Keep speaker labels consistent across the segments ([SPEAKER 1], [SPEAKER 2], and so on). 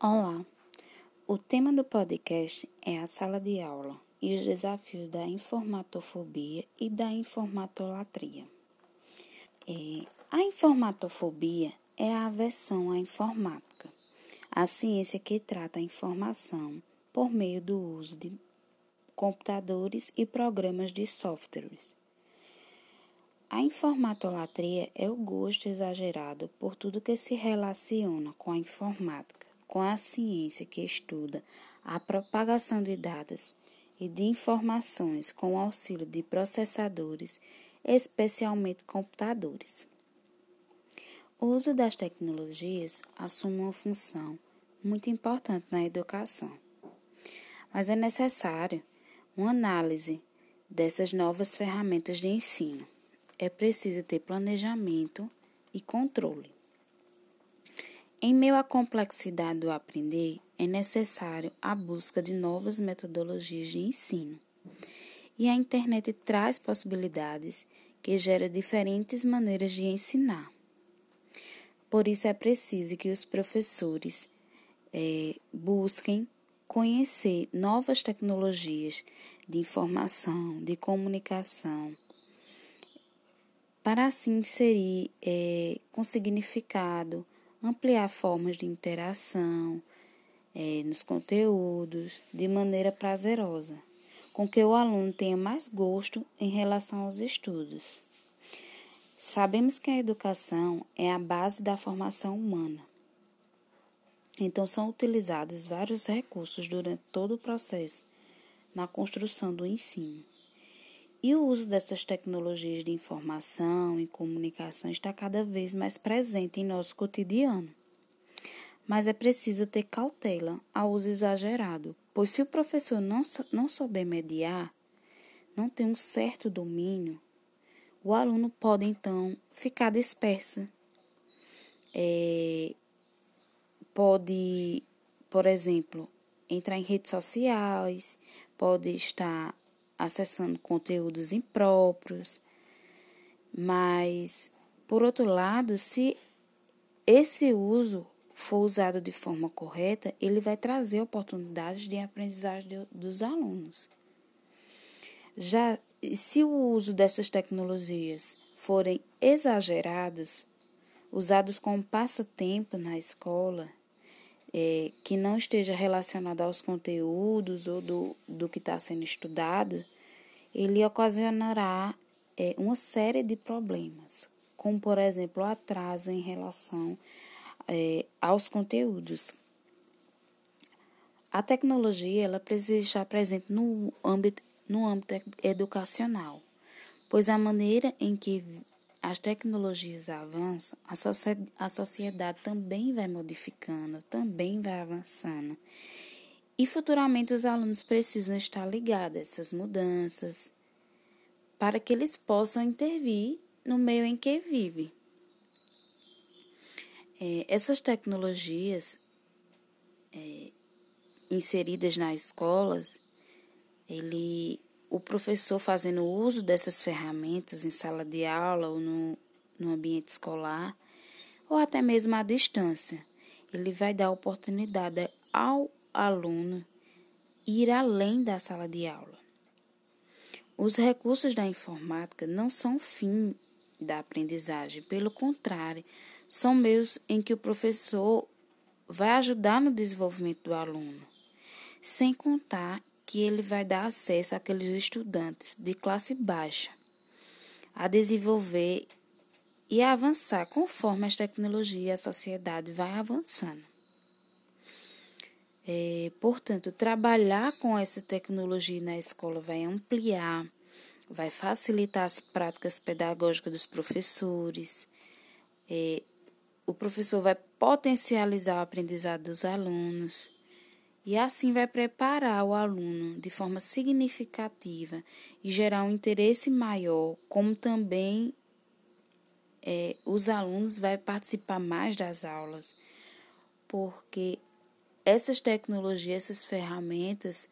[SPEAKER 1] Olá! O tema do podcast é a sala de aula e os desafios da informatofobia e da informatolatria. É, a informatofobia é a aversão à informática, a ciência que trata a informação por meio do uso de computadores e programas de softwares. A informatolatria é o gosto exagerado por tudo que se relaciona com a informática com a ciência que estuda a propagação de dados e de informações com o auxílio de processadores, especialmente computadores. O uso das tecnologias assume uma função muito importante na educação, mas é necessário uma análise dessas novas ferramentas de ensino. É preciso ter planejamento e controle. Em meio à complexidade do aprender, é necessário a busca de novas metodologias de ensino. E a internet traz possibilidades que geram diferentes maneiras de ensinar. Por isso é preciso que os professores é, busquem conhecer novas tecnologias de informação, de comunicação, para assim inserir é, com significado ampliar formas de interação é, nos conteúdos de maneira prazerosa, com que o aluno tenha mais gosto em relação aos estudos. Sabemos que a educação é a base da formação humana. Então, são utilizados vários recursos durante todo o processo na construção do ensino. E o uso dessas tecnologias de informação e comunicação está cada vez mais presente em nosso cotidiano. Mas é preciso ter cautela ao uso exagerado, pois se o professor não, não souber mediar, não tem um certo domínio, o aluno pode então ficar disperso. É, pode, por exemplo, entrar em redes sociais, pode estar acessando conteúdos impróprios. Mas, por outro lado, se esse uso for usado de forma correta, ele vai trazer oportunidades de aprendizagem dos alunos. Já se o uso dessas tecnologias forem exagerados, usados como passatempo na escola, é, que não esteja relacionado aos conteúdos ou do, do que está sendo estudado, ele ocasionará é, uma série de problemas, como, por exemplo, o atraso em relação é, aos conteúdos. A tecnologia ela precisa estar presente no âmbito, no âmbito educacional, pois a maneira em que as tecnologias avançam, a, sociedade, a sociedade também vai modificando, também vai avançando. E futuramente os alunos precisam estar ligados a essas mudanças para que eles possam intervir no meio em que vivem. É, essas tecnologias é, inseridas nas escolas, ele o professor fazendo uso dessas ferramentas em sala de aula ou no, no ambiente escolar, ou até mesmo à distância, ele vai dar oportunidade ao aluno ir além da sala de aula. Os recursos da informática não são fim da aprendizagem, pelo contrário, são meios em que o professor vai ajudar no desenvolvimento do aluno, sem contar que ele vai dar acesso àqueles estudantes de classe baixa a desenvolver e a avançar conforme as tecnologias e a sociedade vai avançando. É, portanto, trabalhar com essa tecnologia na escola vai ampliar, vai facilitar as práticas pedagógicas dos professores, é, o professor vai potencializar o aprendizado dos alunos e assim vai preparar o aluno de forma significativa e gerar um interesse maior, como também é, os alunos vão participar mais das aulas, porque essas tecnologias, essas ferramentas,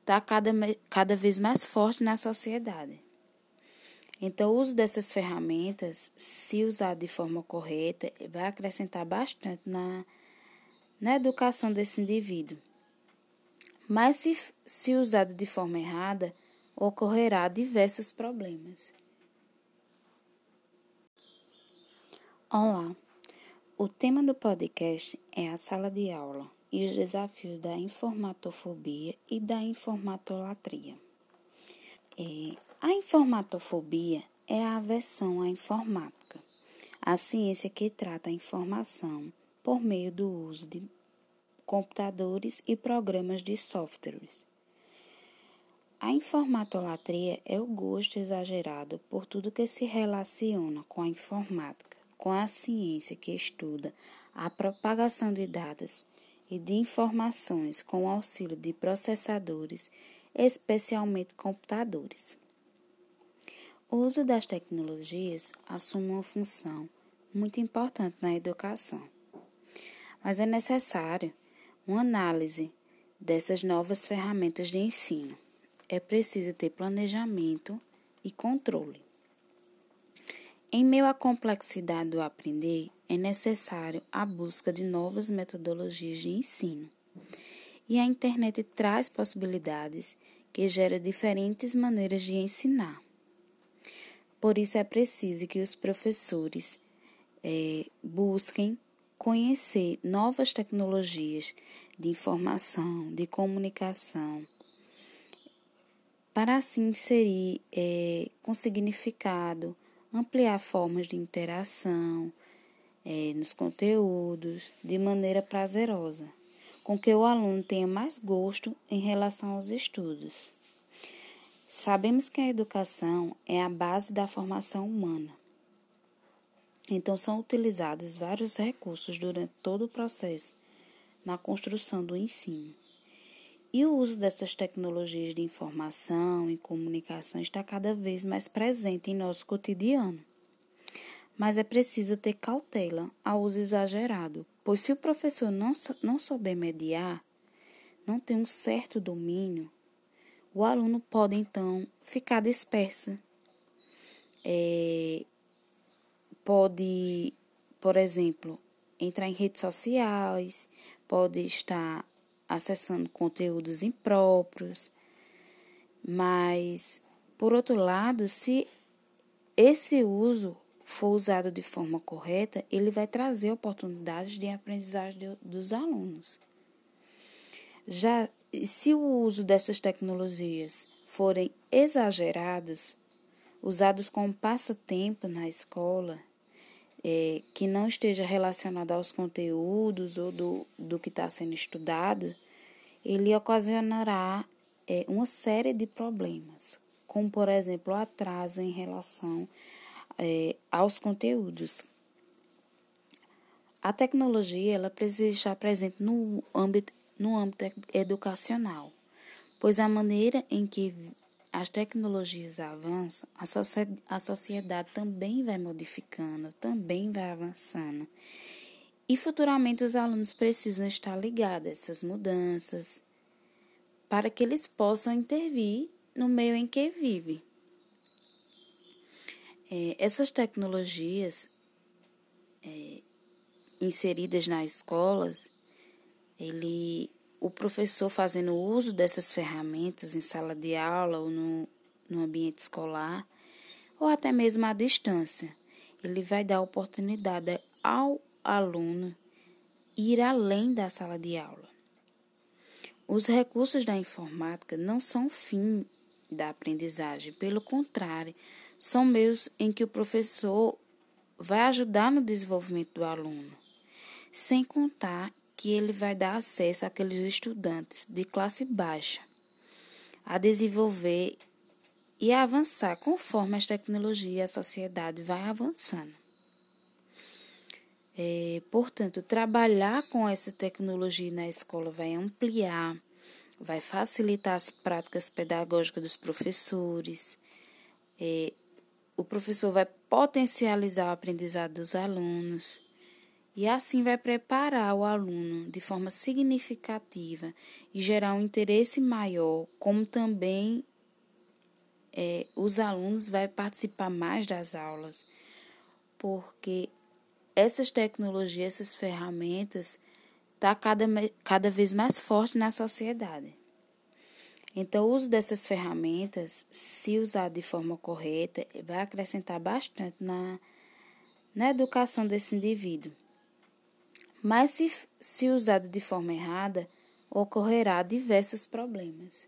[SPEAKER 1] está cada, cada vez mais forte na sociedade. Então, o uso dessas ferramentas, se usado de forma correta, vai acrescentar bastante na na educação desse indivíduo. Mas, se, se usado de forma errada, ocorrerá diversos problemas. Olá, o tema do podcast é a sala de aula e os desafios da informatofobia e da informatolatria. É, a informatofobia é a aversão à informática, a ciência que trata a informação por meio do uso de computadores e programas de softwares. A informatolatria é o gosto exagerado por tudo que se relaciona com a informática, com a ciência que estuda a propagação de dados e de informações com o auxílio de processadores, especialmente computadores. O uso das tecnologias assume uma função muito importante na educação, mas é necessário uma análise dessas novas ferramentas de ensino. É preciso ter planejamento e controle. Em meio à complexidade do aprender, é necessário a busca de novas metodologias de ensino. E a internet traz possibilidades que geram diferentes maneiras de ensinar. Por isso é preciso que os professores é, busquem conhecer novas tecnologias de informação, de comunicação, para assim inserir é, com significado, ampliar formas de interação é, nos conteúdos de maneira prazerosa, com que o aluno tenha mais gosto em relação aos estudos. Sabemos que a educação é a base da formação humana. Então, são utilizados vários recursos durante todo o processo na construção do ensino. E o uso dessas tecnologias de informação e comunicação está cada vez mais presente em nosso cotidiano. Mas é preciso ter cautela ao uso exagerado, pois se o professor não, não souber mediar, não tem um certo domínio, o aluno pode então ficar disperso. É, pode, por exemplo, entrar em redes sociais, pode estar acessando conteúdos impróprios, mas, por outro lado, se esse uso for usado de forma correta, ele vai trazer oportunidades de aprendizagem dos alunos. Já se o uso dessas tecnologias forem exagerados, usados como passatempo na escola, é, que não esteja relacionado aos conteúdos ou do, do que está sendo estudado, ele ocasionará é, uma série de problemas, como, por exemplo, o atraso em relação é, aos conteúdos. A tecnologia ela precisa estar presente no âmbito no âmbito educacional, pois a maneira em que as tecnologias avançam, a, sociedade também vai modificando, também vai avançando. E futuramente os alunos precisam estar ligados a essas mudanças para que eles possam intervir no meio em que vivem. É, essas tecnologias é, inseridas nas escolas ele, o professor fazendo uso dessas ferramentas em sala de aula ou no, no ambiente escolar, ou até mesmo à distância, ele vai dar oportunidade ao aluno ir além da sala de aula. Os recursos da informática não são fim da aprendizagem, pelo contrário, são meios em que o professor vai ajudar no desenvolvimento do aluno, sem contar que ele vai dar acesso àqueles estudantes de classe baixa a desenvolver e a avançar conforme as tecnologias e a sociedade vai avançando. É, portanto, trabalhar com essa tecnologia na escola vai ampliar, vai facilitar as práticas pedagógicas dos professores, é, o professor vai potencializar o aprendizado dos alunos e assim vai preparar o aluno de forma significativa e gerar um interesse maior, como também é, os alunos vai participar mais das aulas, porque essas tecnologias, essas ferramentas, tá cada, cada vez mais forte na sociedade. Então, o uso dessas ferramentas, se usado de forma correta, vai acrescentar bastante na, na educação desse indivíduo mas se, se usado de forma errada, ocorrerá diversos problemas.